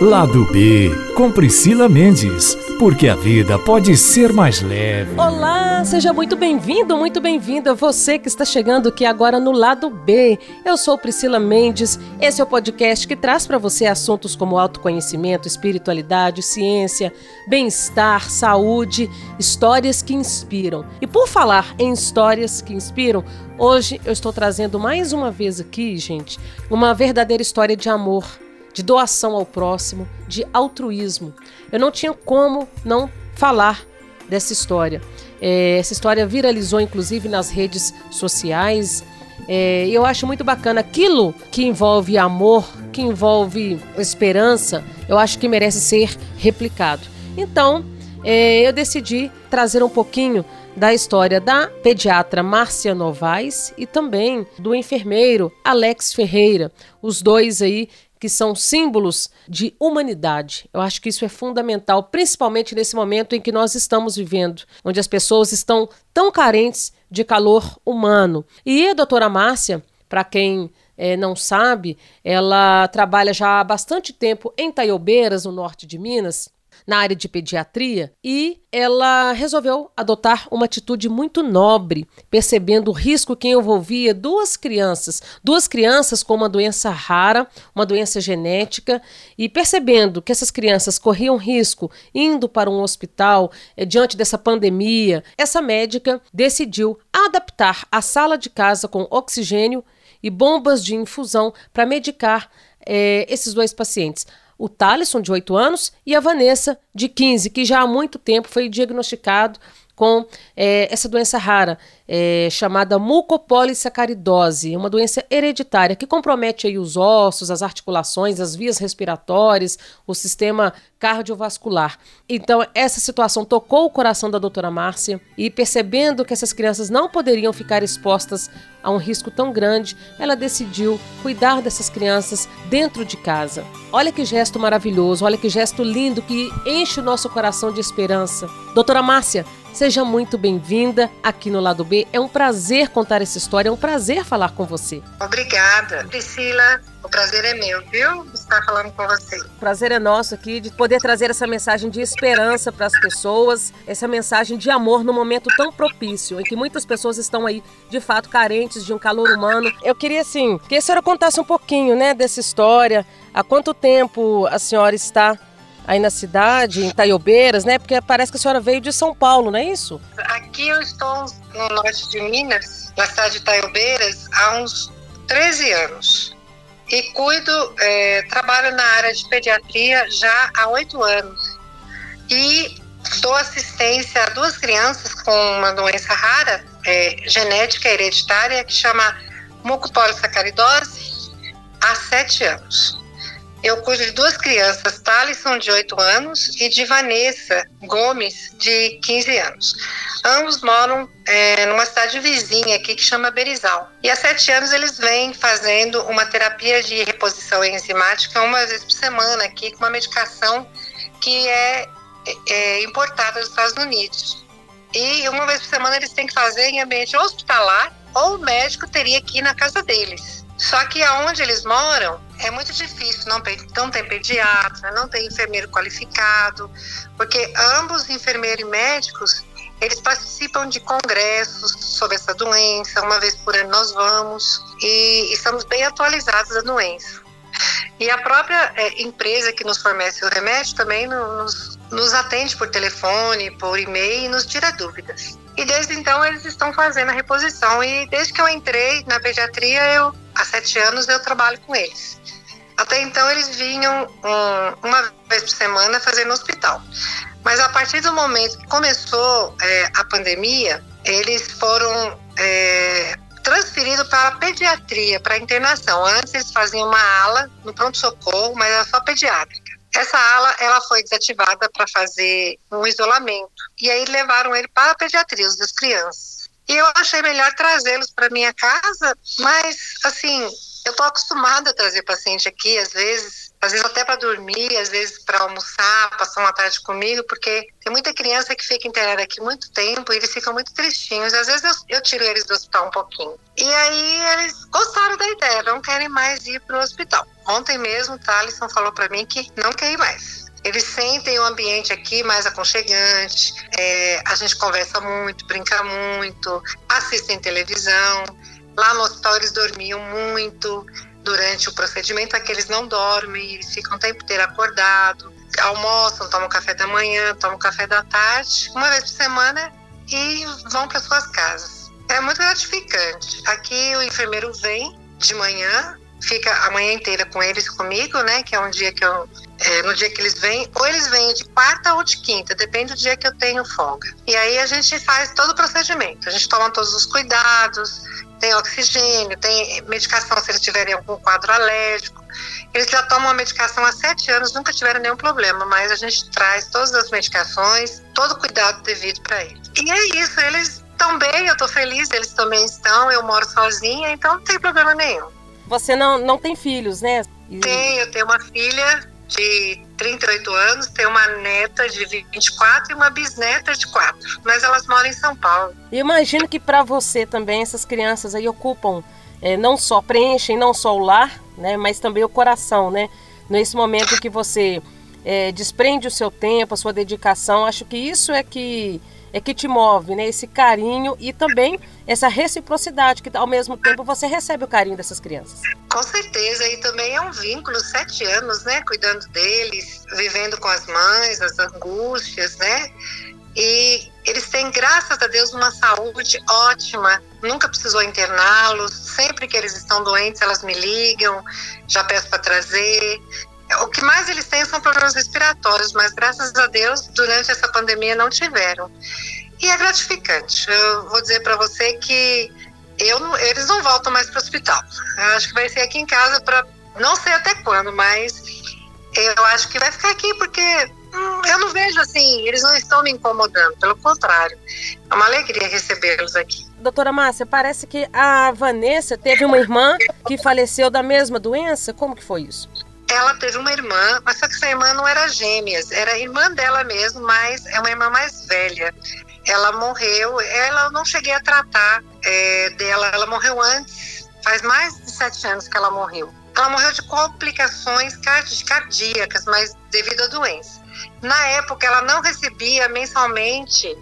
Lado B, com Priscila Mendes, porque a vida pode ser mais leve. Olá, seja muito bem-vindo, muito bem-vinda você que está chegando aqui agora no Lado B. Eu sou Priscila Mendes, esse é o podcast que traz para você assuntos como autoconhecimento, espiritualidade, ciência, bem-estar, saúde, histórias que inspiram. E por falar em histórias que inspiram, hoje eu estou trazendo mais uma vez aqui, gente, uma verdadeira história de amor de doação ao próximo, de altruísmo. Eu não tinha como não falar dessa história. É, essa história viralizou inclusive nas redes sociais. É, eu acho muito bacana aquilo que envolve amor, que envolve esperança, eu acho que merece ser replicado. Então, é, eu decidi trazer um pouquinho da história da pediatra Márcia Novaes e também do enfermeiro Alex Ferreira, os dois aí que são símbolos de humanidade. Eu acho que isso é fundamental, principalmente nesse momento em que nós estamos vivendo, onde as pessoas estão tão carentes de calor humano. E a doutora Márcia, para quem é, não sabe, ela trabalha já há bastante tempo em Taiobeiras, no norte de Minas na área de pediatria e ela resolveu adotar uma atitude muito nobre, percebendo o risco que envolvia duas crianças, duas crianças com uma doença rara, uma doença genética, e percebendo que essas crianças corriam risco indo para um hospital eh, diante dessa pandemia, essa médica decidiu adaptar a sala de casa com oxigênio e bombas de infusão para medicar eh, esses dois pacientes o Thaleson, de 8 anos, e a Vanessa, de 15, que já há muito tempo foi diagnosticado com é, essa doença rara, é, chamada mucopolissacaridose, uma doença hereditária que compromete aí os ossos, as articulações, as vias respiratórias, o sistema cardiovascular. Então, essa situação tocou o coração da doutora Márcia e, percebendo que essas crianças não poderiam ficar expostas a um risco tão grande, ela decidiu cuidar dessas crianças dentro de casa. Olha que gesto maravilhoso, olha que gesto lindo que enche o nosso coração de esperança. Doutora Márcia, Seja muito bem-vinda aqui no Lado B. É um prazer contar essa história, é um prazer falar com você. Obrigada, Priscila. O prazer é meu, viu? Estar falando com você. O prazer é nosso aqui de poder trazer essa mensagem de esperança para as pessoas, essa mensagem de amor num momento tão propício, em que muitas pessoas estão aí, de fato, carentes de um calor humano. Eu queria, assim, que a senhora contasse um pouquinho, né, dessa história. Há quanto tempo a senhora está aí na cidade, em Taiobeiras, né? Porque parece que a senhora veio de São Paulo, não é isso? Aqui eu estou no norte de Minas, na cidade de Taiobeiras, há uns 13 anos. E cuido, é, trabalho na área de pediatria já há oito anos. E dou assistência a duas crianças com uma doença rara, é, genética hereditária, que chama mucopolissacaridose, há sete anos. Eu cuido de duas crianças, Thalisson, de 8 anos, e de Vanessa Gomes, de 15 anos. Ambos moram é, numa cidade vizinha aqui que chama Berizal. E há sete anos eles vêm fazendo uma terapia de reposição enzimática uma vez por semana aqui, com uma medicação que é, é importada dos Estados Unidos. E uma vez por semana eles têm que fazer em ambiente hospitalar ou o médico teria que ir na casa deles. Só que aonde eles moram é muito difícil, não não tem pediatra, não tem enfermeiro qualificado, porque ambos, enfermeiro e médicos, eles participam de congressos sobre essa doença, uma vez por ano nós vamos, e estamos bem atualizados da doença. E a própria é, empresa que nos fornece o remédio também nos, nos atende por telefone, por e-mail e nos tira dúvidas. E desde então eles estão fazendo a reposição. E desde que eu entrei na pediatria, eu há sete anos eu trabalho com eles. Até então eles vinham um, uma vez por semana fazer no hospital. Mas a partir do momento que começou é, a pandemia, eles foram é, transferidos para a pediatria, para a internação. Antes eles faziam uma ala no pronto-socorro, mas era só pediátrica. Essa ala ela foi desativada para fazer um isolamento. E aí levaram ele para a pediatria, os das crianças. E eu achei melhor trazê-los para minha casa, mas assim, eu estou acostumada a trazer paciente aqui, às vezes às vezes até para dormir, às vezes para almoçar, passar uma tarde comigo, porque tem muita criança que fica internada aqui muito tempo e eles ficam muito tristinhos. Às vezes eu, eu tiro eles do hospital um pouquinho. E aí eles gostaram da ideia, não querem mais ir para o hospital. Ontem mesmo, o Thaleson falou para mim que não quer ir mais. Eles sentem o ambiente aqui mais aconchegante, é, a gente conversa muito, brinca muito, assistem televisão. Lá no hospital eles dormiam muito, durante o procedimento que eles não dormem, eles ficam o tempo inteiro acordados, almoçam, tomam café da manhã, tomam café da tarde, uma vez por semana e vão para suas casas. É muito gratificante. Aqui o enfermeiro vem de manhã, fica a manhã inteira com eles comigo, né? Que é um dia que eu. É, no dia que eles vêm, ou eles vêm de quarta ou de quinta, depende do dia que eu tenho folga. E aí a gente faz todo o procedimento. A gente toma todos os cuidados, tem oxigênio, tem medicação se eles tiverem algum quadro alérgico. Eles já tomam a medicação há sete anos, nunca tiveram nenhum problema, mas a gente traz todas as medicações, todo o cuidado devido para eles. E é isso, eles estão bem, eu estou feliz, eles também estão, eu moro sozinha, então não tem problema nenhum. Você não, não tem filhos, né? Tenho, eu tenho uma filha de 38 anos, tenho uma neta de 24 e uma bisneta de 4. Mas elas moram em São Paulo. E imagino que para você também essas crianças aí ocupam é, não só preenchem não só o lar, né, mas também o coração, né? Nesse momento que você é, desprende o seu tempo, a sua dedicação, acho que isso é que é que te move, né? Esse carinho e também essa reciprocidade, que ao mesmo tempo você recebe o carinho dessas crianças. Com certeza, e também é um vínculo, sete anos, né? Cuidando deles, vivendo com as mães, as angústias, né? E eles têm, graças a Deus, uma saúde ótima. Nunca precisou interná-los. Sempre que eles estão doentes, elas me ligam, já peço para trazer. O que mais eles têm são problemas respiratórios, mas graças a Deus, durante essa pandemia não tiveram. E é gratificante. Eu vou dizer para você que eu, eles não voltam mais para o hospital. Eu acho que vai ser aqui em casa para não sei até quando, mas eu acho que vai ficar aqui porque hum, eu não vejo assim, eles não estão me incomodando, pelo contrário. É uma alegria recebê-los aqui. Doutora Márcia, parece que a Vanessa teve uma irmã que faleceu da mesma doença. Como que foi isso? Ela teve uma irmã, mas só que essa irmã não era gêmeas, era irmã dela mesmo, mas é uma irmã mais velha. Ela morreu, ela eu não cheguei a tratar é, dela, ela morreu antes, faz mais de sete anos que ela morreu. Ela morreu de complicações cardíacas, mas devido à doença. Na época, ela não recebia mensalmente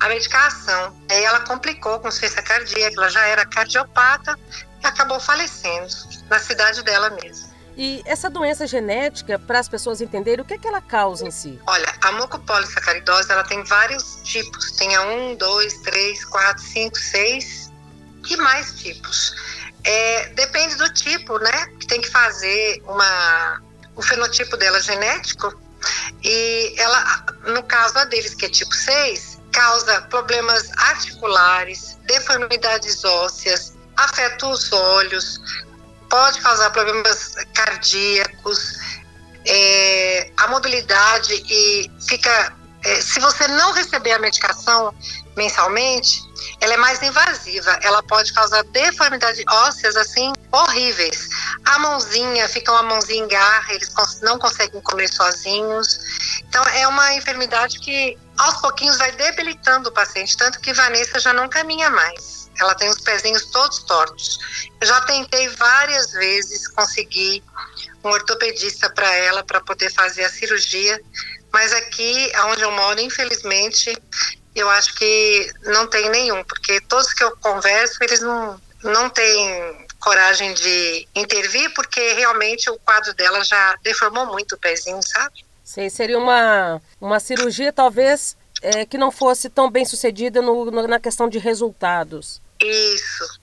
a medicação. Aí ela complicou com ciência cardíaca, ela já era cardiopata e acabou falecendo na cidade dela mesmo. E essa doença genética, para as pessoas entenderem, o que, é que ela causa em si? Olha, a mucopolissacaridose ela tem vários tipos. Tem a 1, 2, 3, 4, 5, 6 e mais tipos. É, depende do tipo, né? Tem que fazer uma, o fenotipo dela genético. E ela, no caso a deles, que é tipo 6, causa problemas articulares, deformidades ósseas, afeta os olhos, pode causar problemas cardíacos, é, a mobilidade e fica. É, se você não receber a medicação mensalmente, ela é mais invasiva. Ela pode causar deformidades ósseas assim horríveis. A mãozinha fica uma mãozinha em garra, eles não conseguem comer sozinhos. Então é uma enfermidade que aos pouquinhos vai debilitando o paciente, tanto que Vanessa já não caminha mais. Ela tem os pezinhos todos tortos. Eu já tentei várias vezes conseguir um ortopedista para ela para poder fazer a cirurgia, mas aqui onde eu moro, infelizmente, eu acho que não tem nenhum, porque todos que eu converso, eles não, não têm coragem de intervir, porque realmente o quadro dela já deformou muito o pezinho, sabe? Sim, seria uma, uma cirurgia talvez é, que não fosse tão bem sucedida no, no, na questão de resultados. Isso.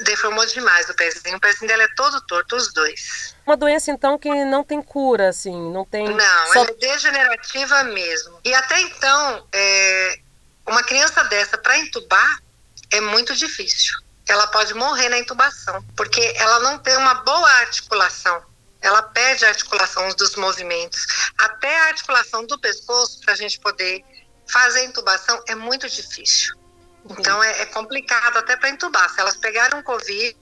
Deformou demais o pezinho. O pezinho dela é todo torto, os dois. Uma doença, então, que não tem cura, assim, não tem... Não, só... ela é degenerativa mesmo. E até então, é... uma criança dessa, para entubar, é muito difícil. Ela pode morrer na intubação, porque ela não tem uma boa articulação. Ela perde a articulação dos movimentos. Até a articulação do pescoço, para a gente poder fazer a intubação, é muito difícil. Então é, é, complicado até para intubar. Se elas pegaram Covid,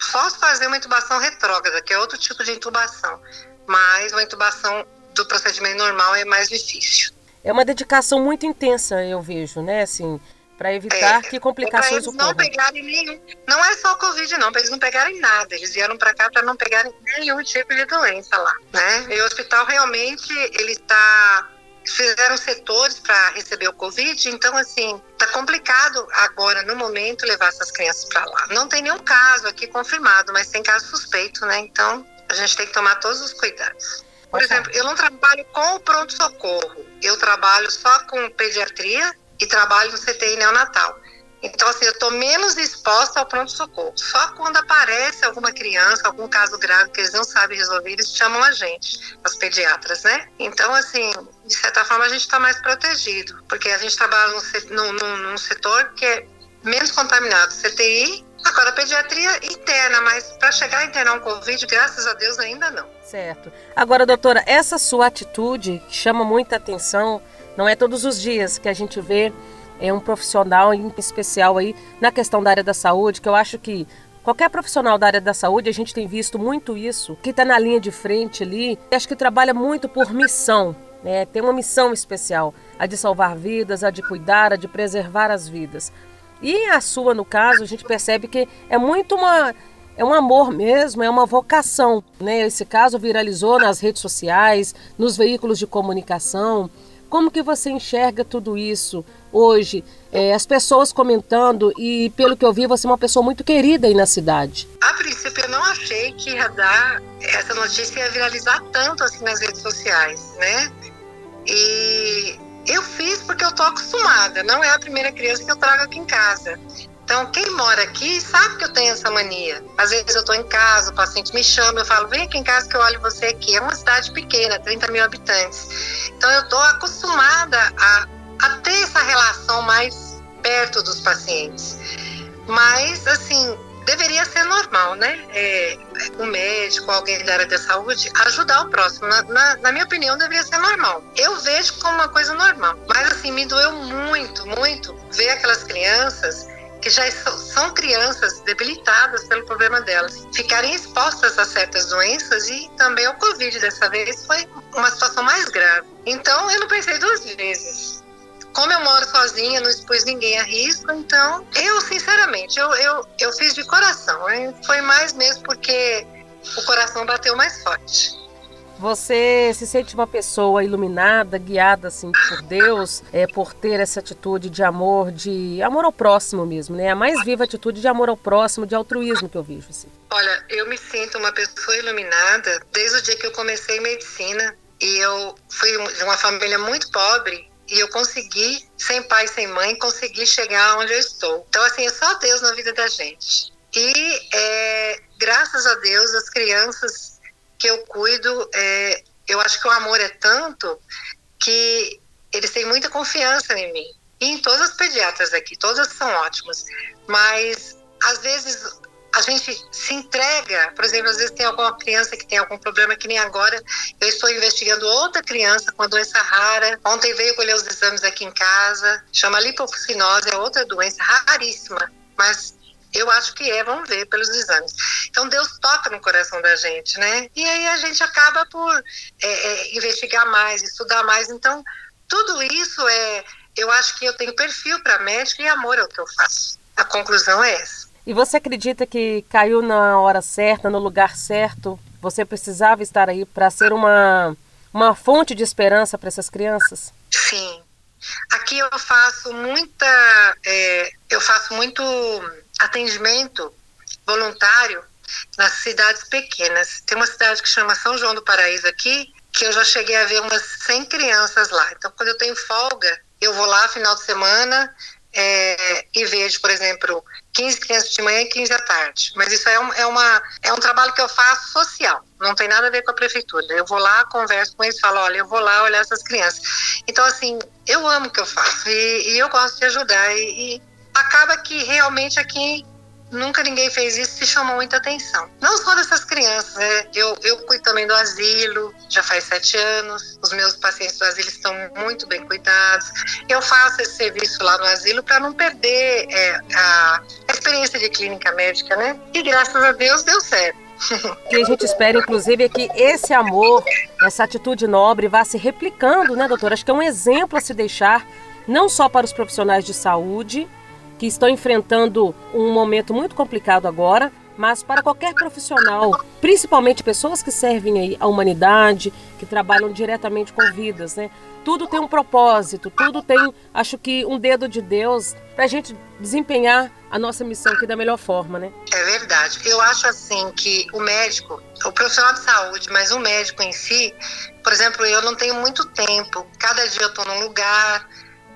só fazer uma intubação retrógrada, que é outro tipo de intubação. mas uma intubação do procedimento normal é mais difícil. É uma dedicação muito intensa, eu vejo, né? Assim, para evitar é, que complicações é ocorram. Não pegarem nenhum. Não é só o Covid, não, para eles não pegarem nada. Eles vieram para cá para não pegarem nenhum tipo de doença lá, né? E o hospital realmente ele está fizeram setores para receber o Covid, então assim, tá complicado agora no momento levar essas crianças para lá. Não tem nenhum caso aqui confirmado, mas tem caso suspeito, né? Então, a gente tem que tomar todos os cuidados. Por exemplo, eu não trabalho com o pronto-socorro, eu trabalho só com pediatria e trabalho no CTI neonatal. Então, assim, eu estou menos exposta ao pronto-socorro. Só quando aparece alguma criança, algum caso grave que eles não sabem resolver, eles chamam a gente, as pediatras, né? Então, assim, de certa forma, a gente está mais protegido, porque a gente trabalha num, num, num setor que é menos contaminado, CTI, agora pediatria interna, mas para chegar a internar um Covid, graças a Deus, ainda não. Certo. Agora, doutora, essa sua atitude chama muita atenção, não é todos os dias que a gente vê é um profissional em especial aí na questão da área da saúde, que eu acho que qualquer profissional da área da saúde, a gente tem visto muito isso, que está na linha de frente ali, acho que trabalha muito por missão, né? tem uma missão especial, a de salvar vidas, a de cuidar, a de preservar as vidas. E a sua, no caso, a gente percebe que é muito uma é um amor mesmo, é uma vocação. Né? Esse caso viralizou nas redes sociais, nos veículos de comunicação. Como que você enxerga tudo isso hoje? É, as pessoas comentando e pelo que eu vi, você é uma pessoa muito querida aí na cidade. A princípio eu não achei que ia dar, essa notícia ia viralizar tanto assim nas redes sociais, né? E eu fiz porque eu tô acostumada, não é a primeira criança que eu trago aqui em casa. Então, quem mora aqui sabe que eu tenho essa mania. Às vezes eu estou em casa, o paciente me chama, eu falo, vem aqui em casa que eu olho você aqui. É uma cidade pequena, 30 mil habitantes. Então, eu estou acostumada a, a ter essa relação mais perto dos pacientes. Mas, assim, deveria ser normal, né? É, um médico, alguém da área da saúde, ajudar o próximo. Na, na, na, minha opinião, deveria ser normal. Eu vejo como uma coisa normal. Mas, assim, me doeu muito, muito ver aquelas crianças que já são crianças debilitadas pelo problema delas, ficarem expostas a certas doenças e também ao Covid dessa vez foi uma situação mais grave. Então eu não pensei duas vezes. Como eu moro sozinha, não expus ninguém a risco, então eu, sinceramente, eu, eu, eu fiz de coração. Foi mais mesmo porque o coração bateu mais forte. Você se sente uma pessoa iluminada, guiada assim por Deus, é por ter essa atitude de amor, de amor ao próximo mesmo, né? A mais viva atitude de amor ao próximo, de altruísmo que eu vejo assim. Olha, eu me sinto uma pessoa iluminada desde o dia que eu comecei medicina e eu fui de uma família muito pobre e eu consegui, sem pai, sem mãe, consegui chegar onde eu estou. Então, assim, é só Deus na vida da gente. E é, graças a Deus, as crianças que eu cuido, é, eu acho que o amor é tanto que eles têm muita confiança em mim. E em todas as pediatras aqui, todas são ótimas. Mas, às vezes, a gente se entrega, por exemplo, às vezes tem alguma criança que tem algum problema, que nem agora eu estou investigando outra criança com uma doença rara. Ontem veio colher os exames aqui em casa, chama lipofuscinose, é outra doença raríssima, mas eu acho que é, vamos ver pelos exames. Então Deus toca no coração da gente, né? E aí a gente acaba por é, é, investigar mais, estudar mais. Então tudo isso é, eu acho que eu tenho perfil para médico e amor é o que eu faço. A conclusão é essa. E você acredita que caiu na hora certa, no lugar certo? Você precisava estar aí para ser uma uma fonte de esperança para essas crianças? Sim. Aqui eu faço muita, é, eu faço muito atendimento voluntário nas cidades pequenas. Tem uma cidade que chama São João do Paraíso aqui, que eu já cheguei a ver umas 100 crianças lá. Então, quando eu tenho folga, eu vou lá final de semana é, e vejo, por exemplo, 15 crianças de manhã e 15 à tarde. Mas isso é um, é, uma, é um trabalho que eu faço social, não tem nada a ver com a prefeitura. Eu vou lá, converso com eles, falo, olha, eu vou lá olhar essas crianças. Então, assim, eu amo o que eu faço e, e eu gosto de ajudar. E, e acaba que realmente aqui nunca ninguém fez isso e chamou muita atenção. Não só dessas crianças, né? Eu, eu cuido também do asilo, já faz sete anos. Os meus pacientes do asilo estão muito bem cuidados. Eu faço esse serviço lá no asilo para não perder é, a, experiência de clínica médica, né? E graças a Deus deu certo. que a gente espera, inclusive, é que esse amor, essa atitude nobre vá se replicando, né, doutora? Acho que é um exemplo a se deixar, não só para os profissionais de saúde, que estão enfrentando um momento muito complicado agora, mas para qualquer profissional, principalmente pessoas que servem aí à humanidade, que trabalham diretamente com vidas, né? Tudo tem um propósito, tudo tem, acho que, um dedo de Deus para a gente desempenhar a nossa missão aqui da melhor forma, né? É verdade. Eu acho assim que o médico, o profissional de saúde, mas o médico em si, por exemplo, eu não tenho muito tempo. Cada dia eu estou num lugar,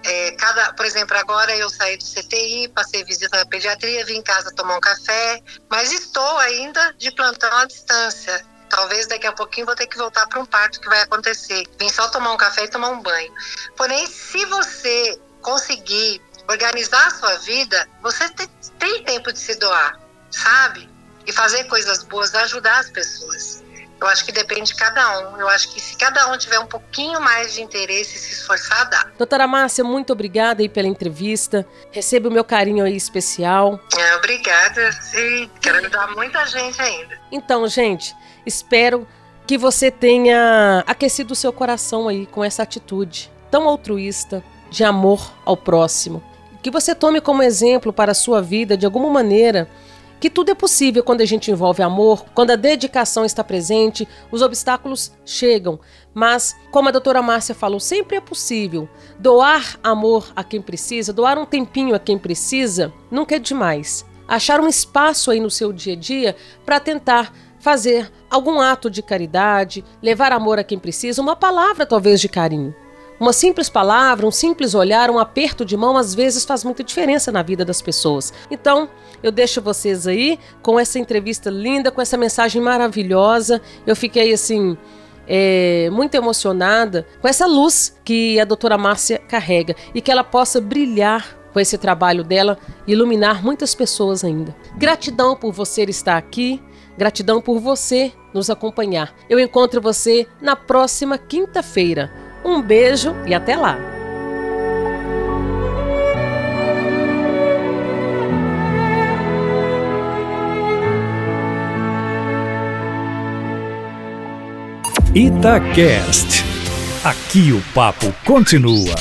é, cada, por exemplo, agora eu saí do CTI, passei visita na pediatria, vim em casa tomar um café, mas estou ainda de plantão à distância. Talvez daqui a pouquinho vou ter que voltar para um parto que vai acontecer. Vim só tomar um café e tomar um banho. Porém, se você conseguir organizar a sua vida, você tem, tem tempo de se doar, sabe? E fazer coisas boas, ajudar as pessoas. Eu acho que depende de cada um. Eu acho que se cada um tiver um pouquinho mais de interesse e se esforçar, dá. Doutora Márcia, muito obrigada aí pela entrevista. Receba o meu carinho aí especial. É, obrigada. Sim, quero ajudar muita gente ainda. Então, gente, espero que você tenha aquecido o seu coração aí com essa atitude tão altruísta de amor ao próximo. Que você tome como exemplo para a sua vida de alguma maneira que tudo é possível quando a gente envolve amor, quando a dedicação está presente, os obstáculos chegam. Mas, como a doutora Márcia falou, sempre é possível. Doar amor a quem precisa, doar um tempinho a quem precisa, nunca é demais. Achar um espaço aí no seu dia a dia para tentar fazer algum ato de caridade, levar amor a quem precisa, uma palavra talvez de carinho. Uma simples palavra, um simples olhar, um aperto de mão, às vezes faz muita diferença na vida das pessoas. Então, eu deixo vocês aí com essa entrevista linda, com essa mensagem maravilhosa. Eu fiquei assim. É, muito emocionada com essa luz que a doutora Márcia carrega e que ela possa brilhar com esse trabalho dela, iluminar muitas pessoas ainda. Gratidão por você estar aqui, gratidão por você nos acompanhar. Eu encontro você na próxima quinta-feira. Um beijo e até lá! Itacast. Aqui o papo continua.